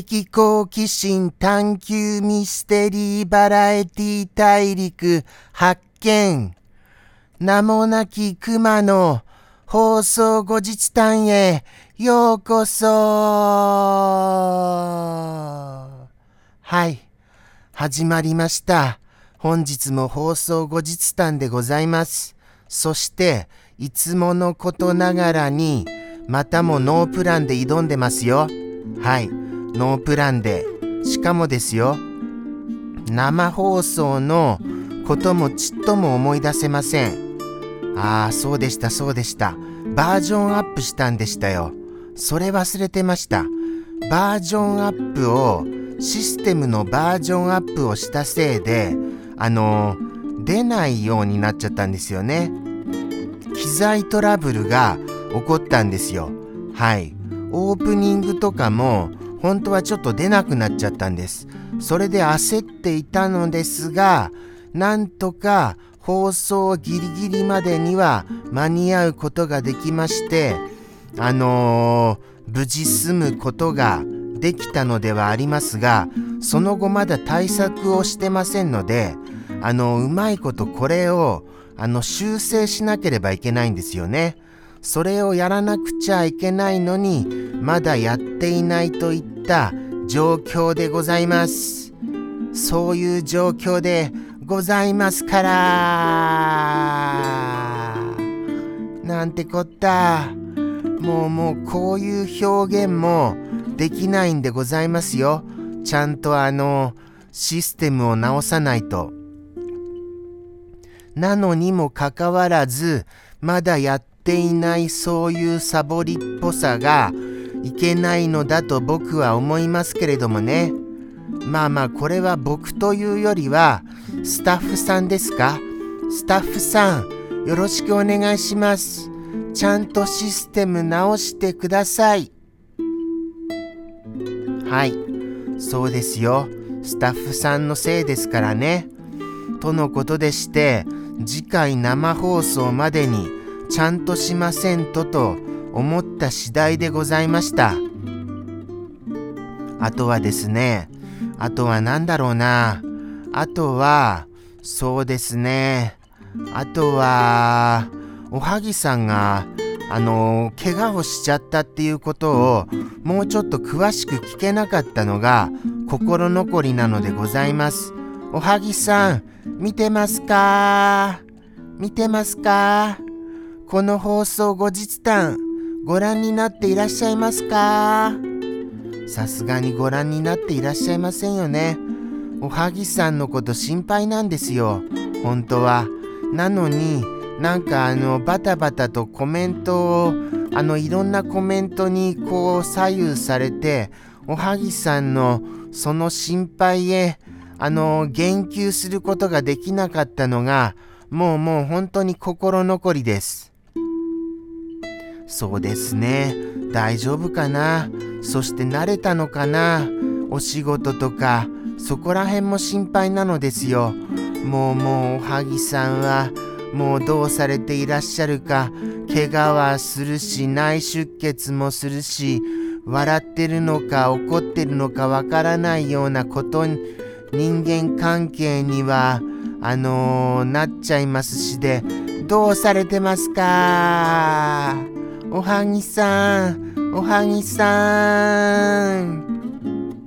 的好奇心探求ミステリーバラエティ大陸発見。名もなき熊の放送後日談へようこそはい。始まりました。本日も放送後日談でございます。そして、いつものことながらに、またもノープランで挑んでますよ。はい。ノープランで。しかもですよ。生放送のこともちっとも思い出せません。ああ、そうでした、そうでした。バージョンアップしたんでしたよ。それ忘れてました。バージョンアップを、システムのバージョンアップをしたせいで、あのー、出ないようになっちゃったんですよね。機材トラブルが起こったんですよ。はい。オープニングとかも本当はちょっと出なくなっちゃったんです。それで焦っていたのですが、なんとか放送ギリギリまでには間に合うことができまして、あのー、無事済むことができたのではありますが、その後まだ対策をしてませんので、あの、うまいことこれを、あの、修正しなければいけないんですよね。それをやらなくちゃいけないのに、まだやっていないといった状況でございます。そういう状況でございますからなんてこった。もうもうこういう表現もできないんでございますよ。ちゃんとあの、システムを直さないと。なのにもかかわらず、まだやってていないそういうサボりっぽさがいけないのだと僕は思いますけれどもね。まあまあこれは僕というよりはスタッフさんですか？スタッフさんよろしくお願いします。ちゃんとシステム直してください。はい。そうですよ。スタッフさんのせいですからね。とのことでして、次回生放送までにちゃんとしませんとと思った次第でございました。あとはですね、あとは何だろうな。あとは、そうですね。あとは、おはぎさんが、あの怪我をしちゃったっていうことをもうちょっと詳しく聞けなかったのが心残りなのでございます。おはぎさん、見てますか？見てますか？この放送後日談ご覧になっていらっしゃいますか？さすがにご覧になっていらっしゃいませんよね。おはぎさんのこと心配なんですよ。本当は。なのになんかあのバタバタとコメントをあのいろんなコメントにこう左右されておはぎさんのその心配へあの言及することができなかったのがもうもう本当に心残りです。そうですね。大丈夫かな？そして慣れたのかな？お仕事とか、そこら辺も心配なのですよ。もうもうおはぎさんは、もうどうされていらっしゃるか、怪我はするし、内出血もするし、笑ってるのか怒ってるのかわからないようなことに、人間関係には、あのー、なっちゃいますしで、どうされてますか？おはぎさん、おはぎさん。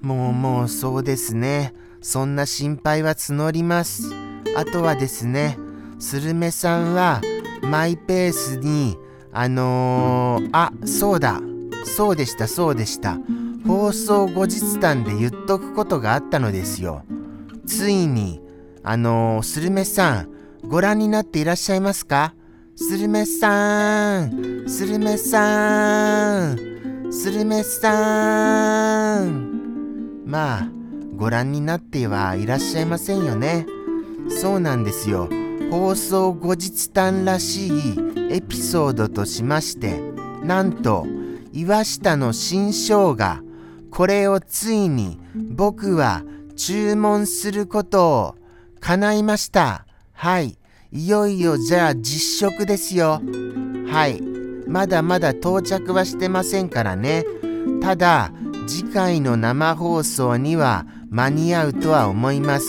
もうもうそうですね。そんな心配は募ります。あとはですね、スルメさんはマイペースに、あのー、あ、そうだ、そうでした、そうでした。放送後日談で言っとくことがあったのですよ。ついに、あのー、スルメさん、ご覧になっていらっしゃいますか？スルメさん、スルメさん、スルメさん。まあ、ご覧になってはいらっしゃいませんよね。そうなんですよ。放送後日談らしいエピソードとしまして、なんと、岩下の新生姜、これをついに僕は注文することを叶いました。はい。いよいよじゃあ実食ですよ。はい。まだまだ到着はしてませんからね。ただ次回の生放送には間に合うとは思います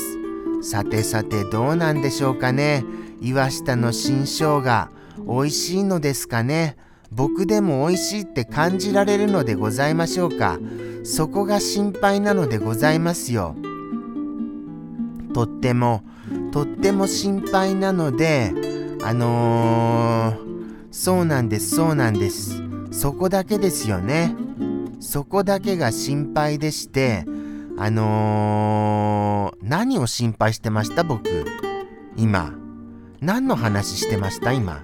さてさてどうなんでしょうかね岩下の新生姜美味しいのですかね僕でも美味しいって感じられるのでございましょうかそこが心配なのでございますよとってもとっても心配なのであのー、そうなんですそうなんです。そこだけですよね。そこだけが心配でしてあのー、何を心配してました僕？今。何の話してました今？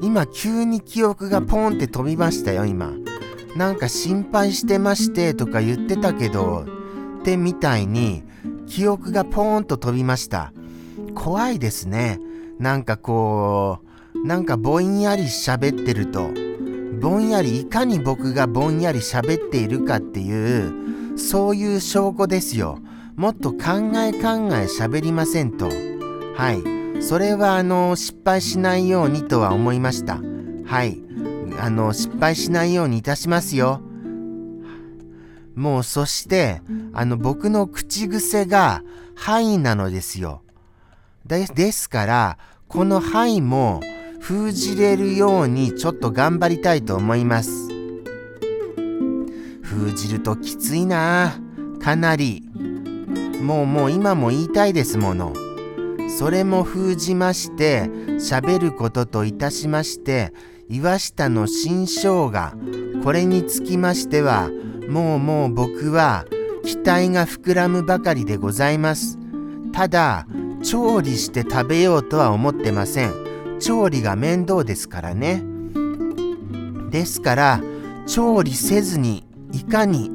今急に記憶がポンって飛びましたよ今。なんか心配してましてとか言ってたけどってみたいに記憶がポーンと飛びました。怖いですね。なんかこうなんかぼんやり喋ってるとぼんやりいかに僕がぼんやり喋っているかっていうそういう証拠ですよ。もっと考え考え喋りませんと。はい。それはあの失敗しないようにとは思いました。はい。あの失敗しないようにいたしますよ。もうそしてあの僕の口癖が「はい」なのですよ。でですからこの「はい」も封じれるようにちょっと頑張りたいと思います。封じるときついな。かなり。もうもう今も言いたいですもの。それも封じまして喋ることといたしまして岩下の新生姜これにつきましてはもうもう僕は期待が膨らむばかりでございます。ただ調理して食べようとは思ってません調理が面倒ですからねですから調理せずにいかに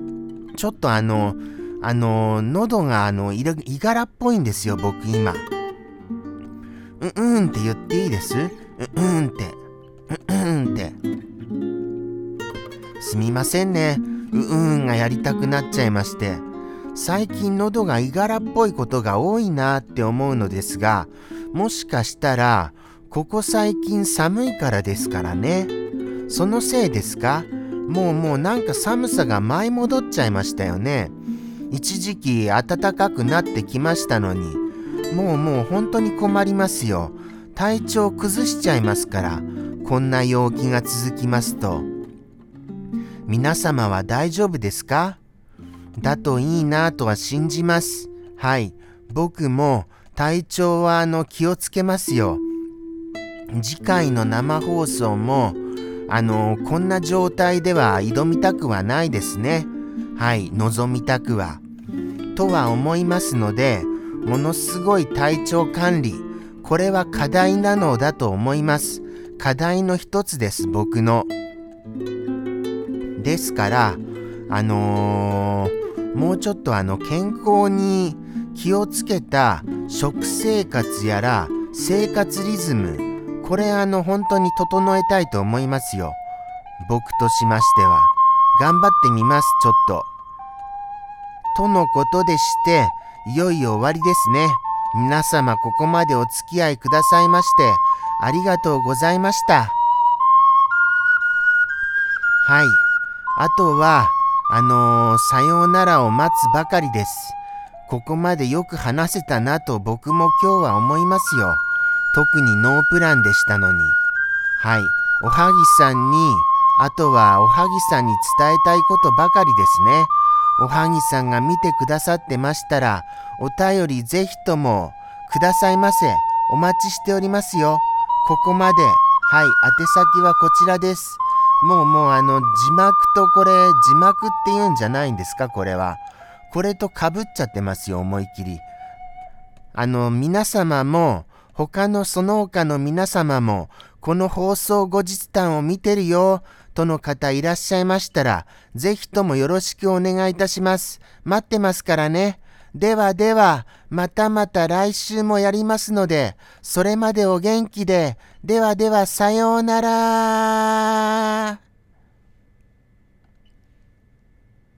ちょっとあのあの喉があのいがらっぽいんですよ僕今。うんうんって言っていいです？うんうんって。うんうんって。すみませんね。うんうんがやりたくなっちゃいまして。最近喉がいがらっぽいことが多いなって思うのですが、もしかしたら、ここ最近寒いからですからね。そのせいですか？もうもうなんか寒さが舞い戻っちゃいましたよね。一時期暖かくなってきましたのに。もうもう本当に困りますよ。体調崩しちゃいますから、こんな陽気が続きますと。皆様は大丈夫ですか？だといいなとは信じます。はい。僕も体調はあの気をつけますよ。次回の生放送もあのこんな状態では挑みたくはないですね。はい、望みたくは。とは思いますので、ものすごい体調管理これは課題なのだと思います課題の一つです僕のですからあのー、もうちょっとあの健康に気をつけた食生活やら生活リズムこれあの本当に整えたいと思いますよ僕としましては頑張ってみますちょっととのことでしていよいよ終わりですね。皆様ここまでお付き合いくださいましてありがとうございました。はい。あとは、あのー、さようならを待つばかりです。ここまでよく話せたなと僕も今日は思いますよ。特にノープランでしたのに。はい。おはぎさんに、あとはおはぎさんに伝えたいことばかりですね。おはぎさんが見てくださってましたら、お便りぜひともくださいませ。お待ちしておりますよ。ここまで。はい、宛先はこちらです。もうもうあの、字幕とこれ、字幕って言うんじゃないんですか、これは。これとかぶっちゃってますよ、思いっきり。あの、皆様も、他のその他の皆様も、この放送後日談を見てるよ。との方いらっしゃいましたら、ぜひともよろしくお願いいたします。待ってますからね。ではでは、またまた来週もやりますので、それまでお元気で。ではでは、さようなら。